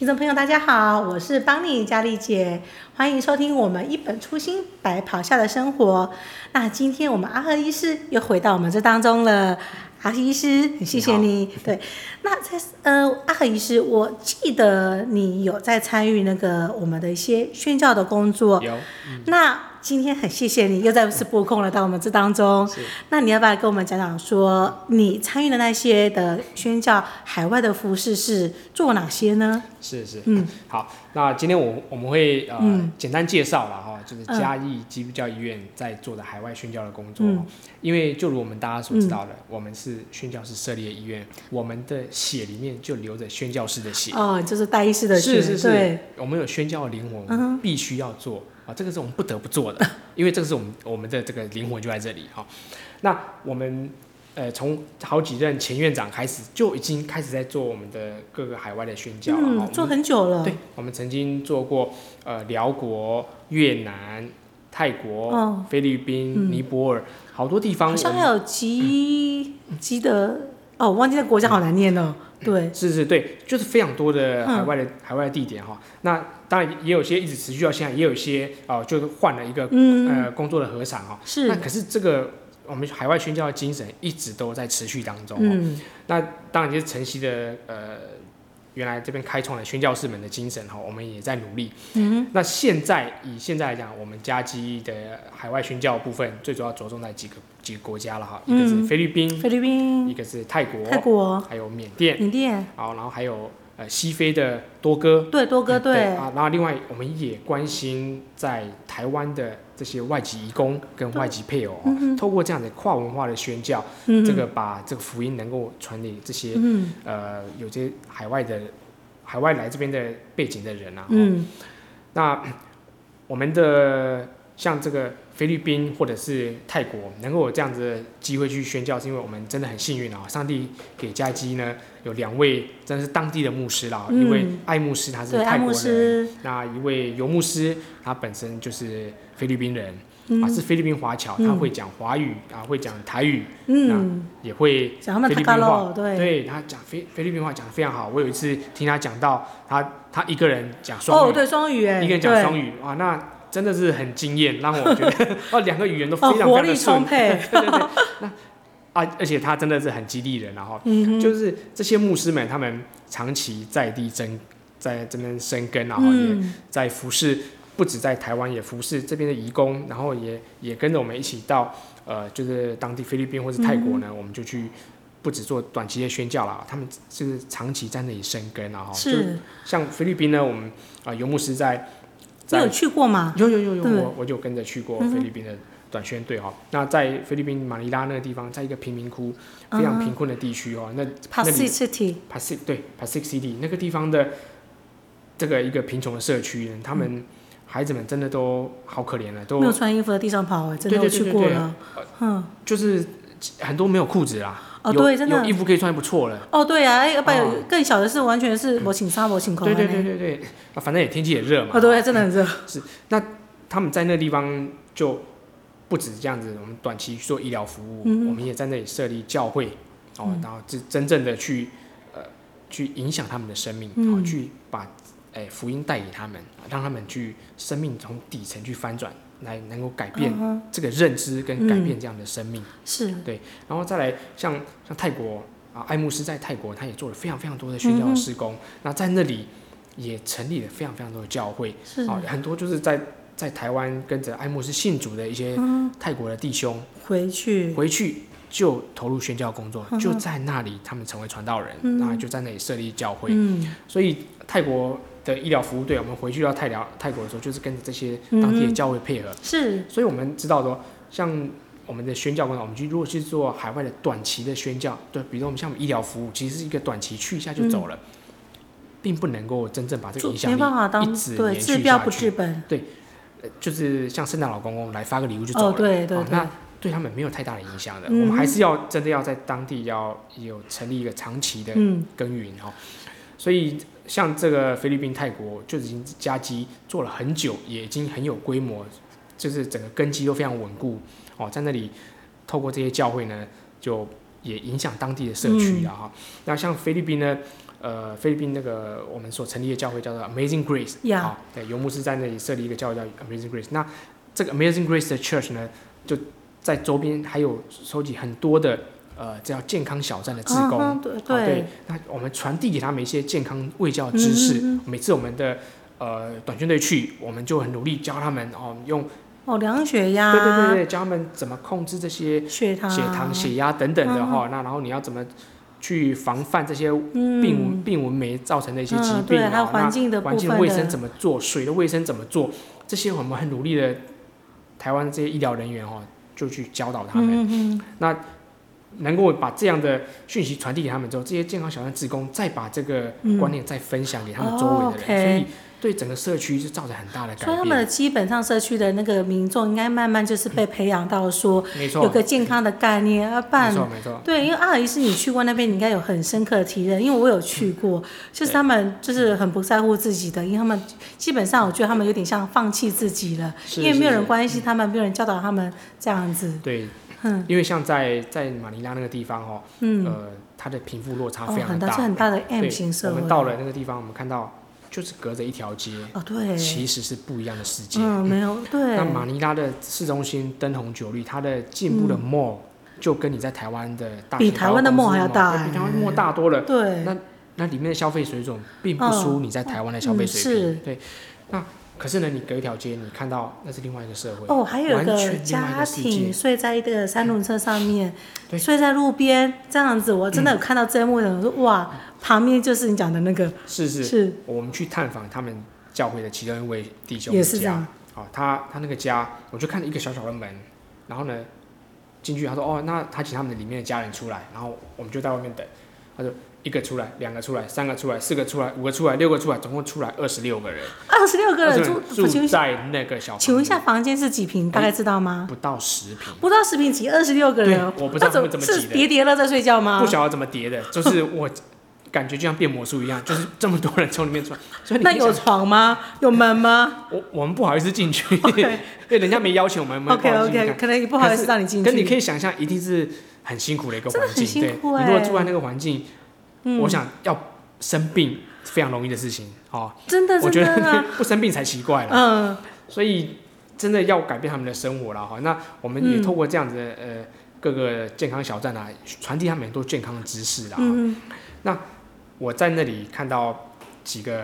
听众朋友，大家好，我是邦尼佳丽姐，欢迎收听我们一本初心白袍下的生活。那今天我们阿赫医师又回到我们这当中了。阿赫医师，很谢谢你。你对，那在呃，阿赫医师，我记得你有在参与那个我们的一些宣教的工作。有。嗯、那今天很谢谢你又再次拨空了到我们这当中。那你要不要跟我们讲讲说你参与的那些的宣教海外的服饰是做哪些呢？是是。嗯。好，那今天我我们会呃、嗯、简单介绍了哈，就是嘉义基督教医院在做的海外宣教的工作。嗯。因为就如我们大家所知道的，嗯、我们是宣教士设立的医院，我们的血里面就流着宣教士的血。哦，就是代医师的血。是是我们有宣教的灵魂，我们必须要做。啊，这个是我们不得不做的，因为这个是我们我们的这个灵魂就在这里哈。那我们呃从好几任前院长开始就已经开始在做我们的各个海外的宣教了，嗯，做很久了。对，我们曾经做过呃辽国、越南、泰国、哦、菲律宾、嗯、尼泊尔，好多地方。好像还有吉吉德哦，我忘记那国家好难念哦。对，是是，对，就是非常多的海外的、嗯、海外的地点哈。那当然也有些一直持续到现在，也有一些哦、呃，就是换了一个、嗯、呃工作的禾场哈。是。那可是这个我们海外宣教的精神一直都在持续当中。嗯。那当然就是晨曦的呃。原来这边开创了宣教士们的精神哈，我们也在努力。嗯，那现在以现在来讲，我们家基的海外宣教部分，最主要着重在几个几个国家了哈，一个是菲律宾，菲律宾，一个是泰国，泰国，还有缅甸，缅甸，好，然后还有。呃，西非的多哥，对多哥，对，对。啊，然后另外我们也关心在台湾的这些外籍移工跟外籍配偶，嗯，透过这样的跨文化的宣教，嗯，这个把这个福音能够传给这些，嗯，呃，有些海外的海外来这边的背景的人啊，嗯，那我们的像这个。菲律宾或者是泰国能够有这样子的机会去宣教，是因为我们真的很幸运啊！上帝给嘉基呢有两位真的是当地的牧师啦，嗯、一位艾牧师他是泰国人，那一位游牧师他本身就是菲律宾人，嗯、啊是菲律宾华侨，他会讲华语啊，会讲台语，嗯，也会菲律宾话，对，对他讲菲菲律宾话讲的非常好。我有一次听他讲到他他一个人讲双语，哦对双语哎，一个人讲双语啊那。真的是很惊艳，让我觉得 哦，两个语言都非常非常的顺。哦，活力充沛。对对对。那啊，而且他真的是很激励人，然后、嗯、就是这些牧师们，他们长期在地生在这边生根，然后也在服侍，不止在台湾也服侍这边的移工，然后也也跟着我们一起到呃，就是当地菲律宾或是泰国呢，嗯、我们就去不止做短期的宣教了，他们就是长期在那里生根，然后就像菲律宾呢，我们啊、呃、游牧师在。你有去过吗？有有有有，我我就跟着去过菲律宾的短宣队哈、嗯。那在菲律宾马尼拉那个地方，在一个贫民窟、非常贫困的地区哦、嗯，那 Pasig City，Pasig 对 Pasig City 那个地方的这个一个贫穷的社区，他们孩子们真的都好可怜了，都没有穿衣服在地上跑，真的有去过了，嗯，就是很多没有裤子啦。哦，对，真的有衣服可以穿不错了。哦，对啊，哎不然更小的是完全是我请沙我请空。对对对对对，啊，反正也天气也热嘛。哦，对，真的很热。是，那他们在那个地方就不止这样子，我们短期做医疗服务、嗯，我们也在那里设立教会，哦，嗯、然后真真正的去呃去影响他们的生命，然、嗯、后去把哎福音带给他们，让他们去生命从底层去翻转。来能够改变这个认知跟改变这样的生命，嗯、是。对，然后再来像像泰国啊，爱慕斯在泰国他也做了非常非常多的宣教的事工、嗯，那在那里也成立了非常非常多的教会，是。啊，很多就是在在台湾跟着爱慕斯信主的一些泰国的弟兄、嗯、回去。回去就投入宣教工作、嗯，就在那里他们成为传道人，然、嗯、后就在那里设立教会、嗯，所以泰国。的医疗服务队，我们回去到泰疗泰国的时候，就是跟这些当地的教会配合。嗯、是，所以我们知道说，像我们的宣教工作，我们去如果去做海外的短期的宣教，对，比如说我们像医疗服务，其实是一个短期去一下就走了，嗯、并不能够真正把这个影响力一直延续下去。治标不治本。对，就是像圣诞老公公来发个礼物就走了。哦、对对对。那对他们没有太大的影响的、嗯。我们还是要真的要在当地要有成立一个长期的耕耘哈、嗯。所以。像这个菲律宾、泰国就已经加基做了很久，也已经很有规模，就是整个根基都非常稳固哦。在那里透过这些教会呢，就也影响当地的社区啊哈。那像菲律宾呢，呃，菲律宾那个我们所成立的教会叫做 Amazing Grace，啊，对，游牧师在那里设立一个教会叫 Amazing Grace。那这个 Amazing Grace 的 Church 呢，就在周边还有收集很多的呃叫健康小站的职工，嗯、对，对，对，那我们传递给他们一些健康卫教知识。嗯嗯、每次我们的呃短宣队去，我们就很努力教他们哦用。哦，量血压，对对对对，教他们怎么控制这些血糖、血糖、血压等等的哈。那然后你要怎么去防范这些病蚊病蚊媒造成的一些疾病啊？那环境的环境卫生怎么做？水的卫生怎么做？这些我们很努力的，台湾这些医疗人员哦，就去教导他们。那能够把这样的讯息传递给他们之后，这些健康小站职工再把这个观念再分享给他们周围的人，所以。对整个社区是造成很大的改变。所以他们的基本上社区的那个民众应该慢慢就是被培养到说，有个健康的概念啊，办。没错没错。对，因为阿尔医师你去过那边，你应该有很深刻的体验，因为我有去过，就是他们就是很不在乎自己的，因为他们基本上我觉得他们有点像放弃自己了，因为没有人关心他们，没有人教导他们这样子。对，因为像在在马尼拉那个地方哦，呃，它的贫富落差非常大，是很大的 M 型社会。我们到了那个地方，我们看到。就是隔着一条街，哦，对，其实是不一样的世界。嗯，没有 对。那马尼拉的市中心灯红酒绿，它的进步的 mall 就跟你在台湾的大比台湾的 mall 还要大，比台湾 mall 大多了。对。那那里面的消费水准并不输你在台湾的消费水平。是。对。那可是呢，你隔一条街，你看到那是另外一个社会。哦，还有一个家庭睡在一个三轮车上面，睡在路边这样子，我真的有看到这一幕的，我说哇。旁边就是你讲的那个，是是。是，我们去探访他们教会的其中一位弟兄的家，好、哦，他他那个家，我就看了一个小小的门，然后呢，进去他说哦，那他请他们的里面的家人出来，然后我们就在外面等，他说一个出来，两个出来，三个出来，四个出来，五个出来，六个出来，总共出来二十六个人，二十六个人住住在那个小，请问一下房间是几平？大概知道吗？不到十平，不到十平挤二十六个人，我不知道怎么怎么挤的，是叠叠了在睡觉吗？不晓得怎么叠的，就是我。感觉就像变魔术一样，就是这么多人从里面出来。所以你那有床吗？有门吗？我我们不好意思进去，因为人家没邀请我们。OK OK，可能也不好意思让你进去。可你可以想象，一定是很辛苦的一个环境。对，你如果住在那个环境，我想要生病非常容易的事情。哦，真的，我觉得 不生病才奇怪了。嗯，所以真的要改变他们的生活了哈。那我们也透过这样子的呃各个健康小站啊，传递他们很多健康的知识啦。嗯，那。我在那里看到几个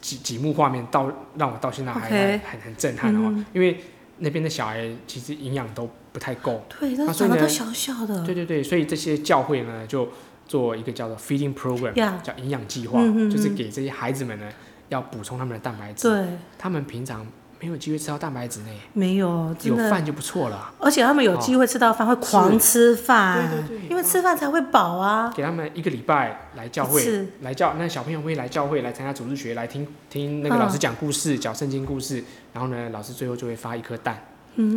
几几幕画面，到让我到现在还.很很震撼哦，嗯、因为那边的小孩其实营养都不太够，对，都长得都小小的，对对对，所以这些教会呢就做一个叫做 feeding program，Yeah. 叫营养计划，就是给这些孩子们呢要补充他们的蛋白质，对，他们平常。没有机会吃到蛋白质呢？没有，有饭就不错了。而且他们有机会吃到饭，会狂吃饭，对对对，因为吃饭才会饱啊。给他们一个礼拜来教会，来教那小朋友会来教会来参加主日学，来听听那个老师讲故事，讲圣经故事。然后呢，老师最后就会发一颗蛋，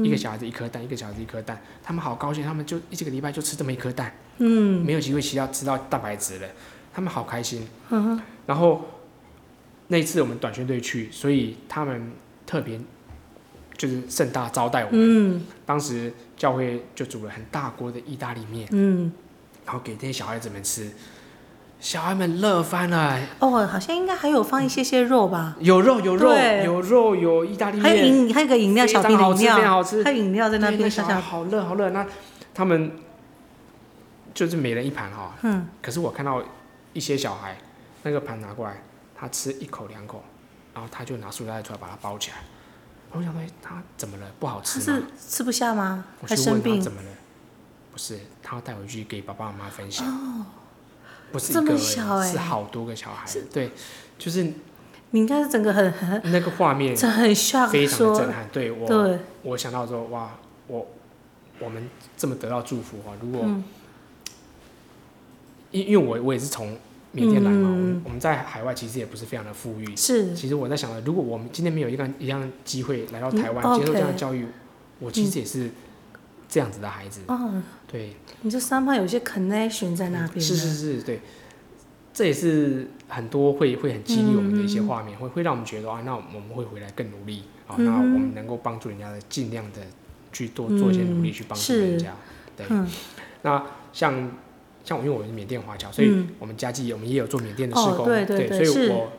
一个小孩子一颗蛋，一个小孩子一颗蛋。他们好高兴，他们就一这个礼拜就吃这么一颗蛋，嗯，没有机会吃到吃到蛋白质了，他们好开心。然后那一次我们短宣队去，所以他们。特别就是盛大招待我们，嗯、当时教会就煮了很大锅的意大利面，嗯、然后给这些小孩子们吃，小孩们乐翻了。哦，好像应该还有放一些些肉吧？有肉，有肉，有肉，有意大利面，还有饮，还有个饮料，小瓶饮料，非常好吃，还有饮料在那边，小孩好热，好热。那他们就是每人一盘哈，嗯，可是我看到一些小孩那个盘拿过来，他吃一口两口。然后他就拿塑料袋出来把它包起来。我想说，他怎么了？不好吃吗？是吃不下吗？还生病？怎么了？不是，他要带回去给爸爸妈妈分享。哦，不是一个，是好多个小孩。对，就是你应该是整个很很那个画面，很非常的震撼。对我，对，我想到说，哇，我我们这么得到祝福啊！如果因因为我我也是从。缅甸来嘛，我们我们在海外其实也不是非常的富裕。是。其实我在想的，如果我们今天没有一个一样机会来到台湾接受这样的教育，我其实也是这样子的孩子。哦。对。你这三方有些 connection 在那边。是是是，对。这也是很多会会很激励我们的一些画面，会会让我们觉得啊，那我们会回来更努力啊，那我们能够帮助人家的，尽量的去多做一些努力去帮助人家。对。那像像我因为我是缅甸华侨，所以我们家计我们也有做缅甸的施工，哦、对对对，所以我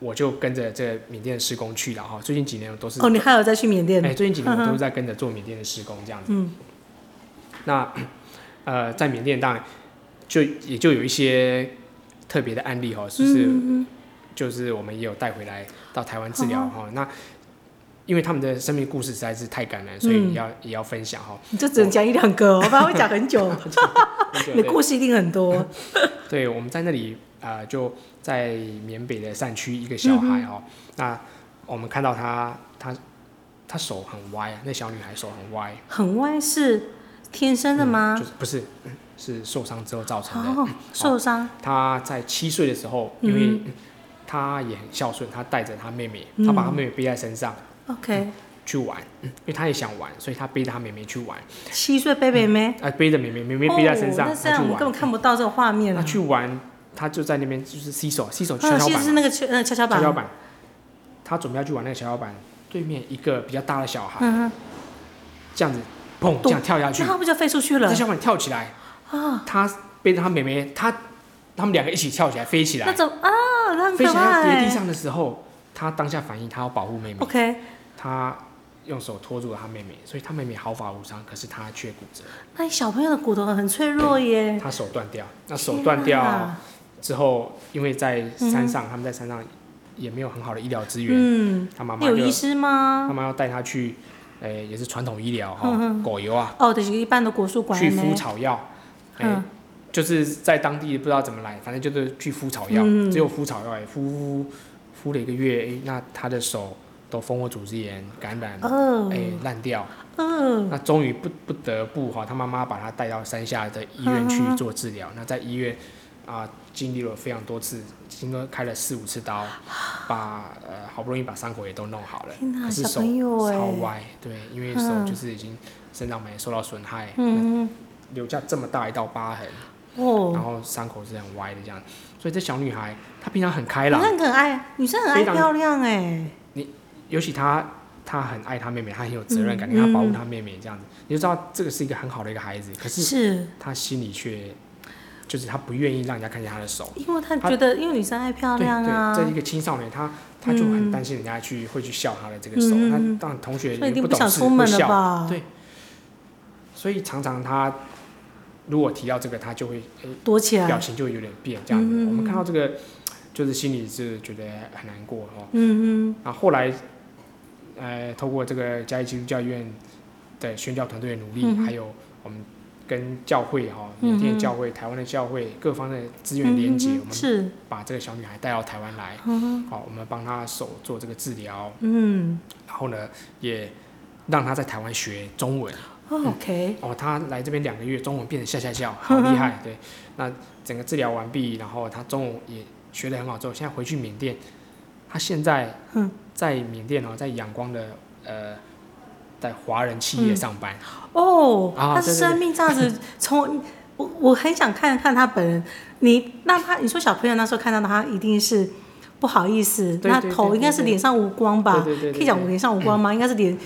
我就跟着这缅甸的施工去了哈。最近几年我都是哦，你还有再去缅甸？哎，最近几年我都是在跟着做缅甸的施工这样子。嗯，那呃，在缅甸当然就也就有一些特别的案例哈，就是、嗯、就是我们也有带回来到台湾治疗哈、嗯。那因为他们的生命故事实在是太感人，所以要、嗯、也要分享哈。你就只能讲一两个，我怕会讲很久。你的故事一定很多。对，我们在那里啊、呃，就在缅北的山区，一个小孩哦、嗯，那我们看到他，他他手很歪啊，那小女孩手很歪。很歪是天生的吗？嗯、就是不是，是受伤之后造成的。哦、受伤。他在七岁的时候，因为他也很孝顺，他带着他妹妹，他把他妹妹背在身上。嗯 OK，、嗯、去玩，因为他也想玩，所以他背着他妹妹去玩。七岁背妹妹，啊，背着妹妹，妹妹背在身上，那这样我们根本看不到这个画面。他去玩，他就在那边就是洗手，洗手跷跷板。其实是那个跷呃跷跷板。跷跷板。他准备要去玩那个跷跷板，对面一个比较大的小孩，嗯、这样子，砰，这样跳下去，那他不就飞出去了？这小孩跳起来，啊，他背着他妹妹，他他们两个一起跳起来飞起来。那种啊，那飞起来跌地上的时候，他当下反应，他要保护妹妹。OK。他用手托住了他妹妹，所以他妹妹毫发无伤，可是他却骨折。那小朋友的骨头很脆弱耶。他手断掉，那手断掉之后，因为在山上、嗯，他们在山上也没有很好的医疗资源。嗯。他妈妈有医师吗？他妈要带他去，诶，也是传统医疗哈，狗油啊。哦，就是一般的国术馆。去敷草药，嗯，就是在当地不知道怎么来，反正就是去敷草药、嗯，只有敷草药，哎，敷敷了一个月，哎，那他的手。都蜂窝组织炎感染，哎、oh. 烂、欸、掉，oh. 那终于不不得不哈，他妈妈把他带到山下的医院去做治疗。Uh. 那在医院啊，经历了非常多次，应该开了四五次刀，把呃好不容易把伤口也都弄好了，可是手超歪，对，因为手就是已经生长板受到损害，uh. 留下这么大一道疤痕，oh. 然后伤口是很歪的这样，所以这小女孩她平常很开朗，很可爱，女生很爱漂亮哎。你尤其她她很爱她妹妹，她很有责任感，因为他保护她妹妹这样子，嗯，你就知道这个是一个很好的一个孩子。可是，她心里却就是他不愿意让人家看见他的手，因为他觉得，因为女生爱漂亮啊。对，这一个青少年，他他就很担心人家去，嗯、会去笑他的这个手。嗯、他当同学也不懂事，不笑。对，所以常常他如果提到这个，他就会躲起来，表情就会有点变这样子。嗯、我们看到这个，就是心里是觉得很难过哦。嗯嗯。啊，后来。呃，透过这个嘉义基督教医院的宣教团队的努力，嗯，还有我们跟教会哈，缅甸教会、台湾的教会各方的资源连接，嗯，我们把这个小女孩带到台湾来，好，我们帮她手做这个治疗，嗯，然后呢，也让她在台湾学中文，哦，OK，哦，她来这边两个月，中文变得下下叫，好厉害，对，那整个治疗完毕，然后她中文也学得很好，之后现在回去缅甸。她现在在缅甸哦，在仰光的呃，在华人企业上班、嗯、哦。他生命这样子，从 我我很想看看他本人。你那他，你说小朋友那时候看到他，一定是不好意思。那头应该是脸上无光吧？可以讲脸上无光吗？应该是脸，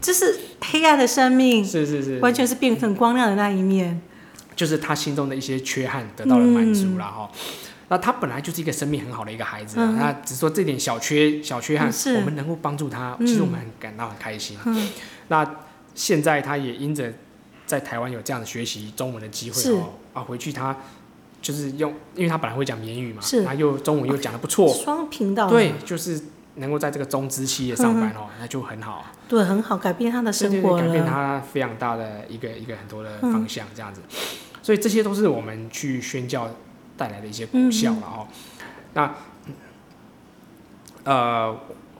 这是黑暗的生命，是是是，完全是变成光亮的那一面。就是他心中的一些缺憾得到了满足了哈。嗯那他本来就是一个生命很好的一个孩子，嗯、那只是说这点小缺小缺憾，我们能够帮助他，其实我们很感到很开心。嗯、那现在他也因着在台湾有这样的学习中文的机会哦，啊，回去他就是用，因为他本来会讲缅语嘛，是，他又中文又讲的不错，双频道，对，就是能够在这个中资企业上班哦、嗯，那就很好，对，很好，改变他的生活，改变他非常大的一个一个很多的方向，这样子、嗯，所以这些都是我们去宣教。带来的一些功效了哦、嗯，那呃，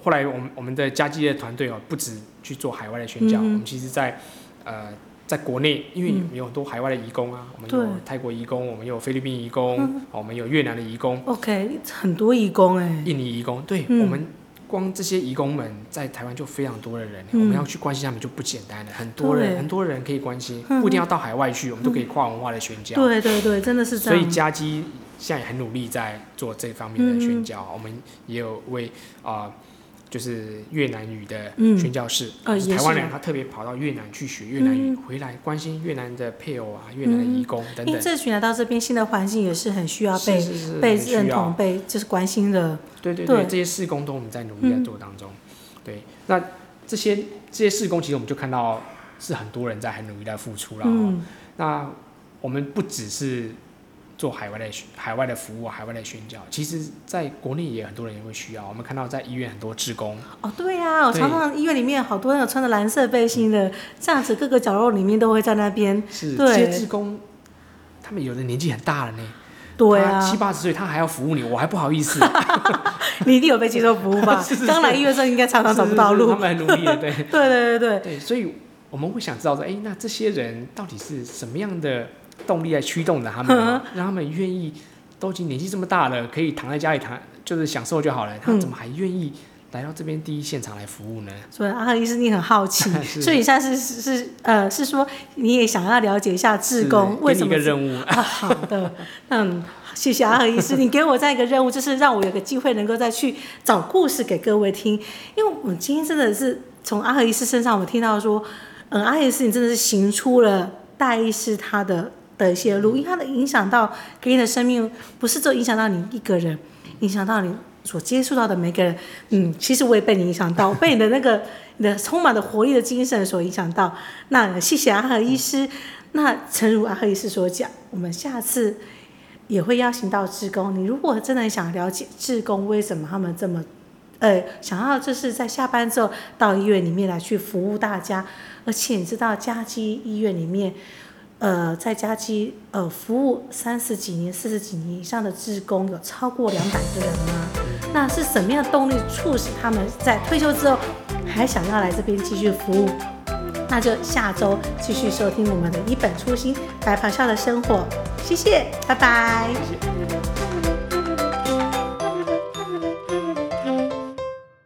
后来我们我们的家计业团队哦，不止去做海外的宣教，嗯、我们其实在呃，在国内，因为有很多海外的移工啊，嗯、我们有泰国移工，我们有菲律宾移工、嗯，我们有越南的移工，OK，很多移工哎，印尼移工，对、嗯、我们。光这些移工们在台湾就非常多的人、嗯，我们要去关心他们就不简单了。很多人，很多人可以关心，不一定要到海外去，嗯、我们都可以跨文化的宣教。对对对，真的是这样。所以家基现在也很努力在做这方面的宣教。嗯、我们也有为啊、呃、就是越南语的宣教士，嗯、台湾人他特别跑到越南去学越南语，嗯、回来关心越南的配偶啊，越南的移工等等。因为这群来到这边新的环境也是很需要被被认同、被就是关心的。对对对，对这些事工都我们在努力在做当中。嗯、对，那这些这些事工其实我们就看到是很多人在很努力在付出了。嗯、那我们不只是。做海外的海外的服务，海外的宣教，其实在国内也很多人也会需要。我们看到在医院很多职工哦，对呀、啊，我常常医院里面好多人有穿着蓝色背心的，这样子各个角落里面都会在那边。是，对这些职工，他们有的年纪很大了呢。对啊，七八十岁他还要服务你，我还不好意思。你一定有被接受服务吧？刚来医院的时候应该常常找不到路。是是是他们很努力的，对。对对对对对，所以我们会想知道说，哎，那这些人到底是什么样的动力来驱动着他们，让他们愿意。都已经年纪这么大了，可以躺在家里躺，就是享受就好了。他怎么还愿意来到这边第一现场来服务呢？嗯、所以阿和医师，你很好奇，所以你现在是是是呃，是说你也想要了解一下志工为什么？一个任务啊。好的，嗯，谢谢阿和医师，你给我这样一个任务，就是让我有个机会能够再去找故事给各位听。因为我们今天真的是从阿和医师身上，我听到说，嗯，阿和医师你真的是行出了大医师他的。的一些录音，它的影响到给你的生命，不是只影响到你一个人，影响到你所接触到的每个人。嗯，其实我也被你影响到，被你的那个你的充满的活力的精神所影响到。那谢谢阿赫医师。那诚如阿赫医师所讲，我们下次也会邀请到志工。你如果真的想了解志工为什么他们这么，呃，想要就是在下班之后到医院里面来去服务大家，而且你知道家基医院里面。呃，在家机呃服务三十几年、四十几年以上的职工有超过两百个人吗？那是什么样的动力促使他们在退休之后还想要来这边继续服务？那就下周继续收听我们的一本初心白袍下的生活。谢谢，拜拜。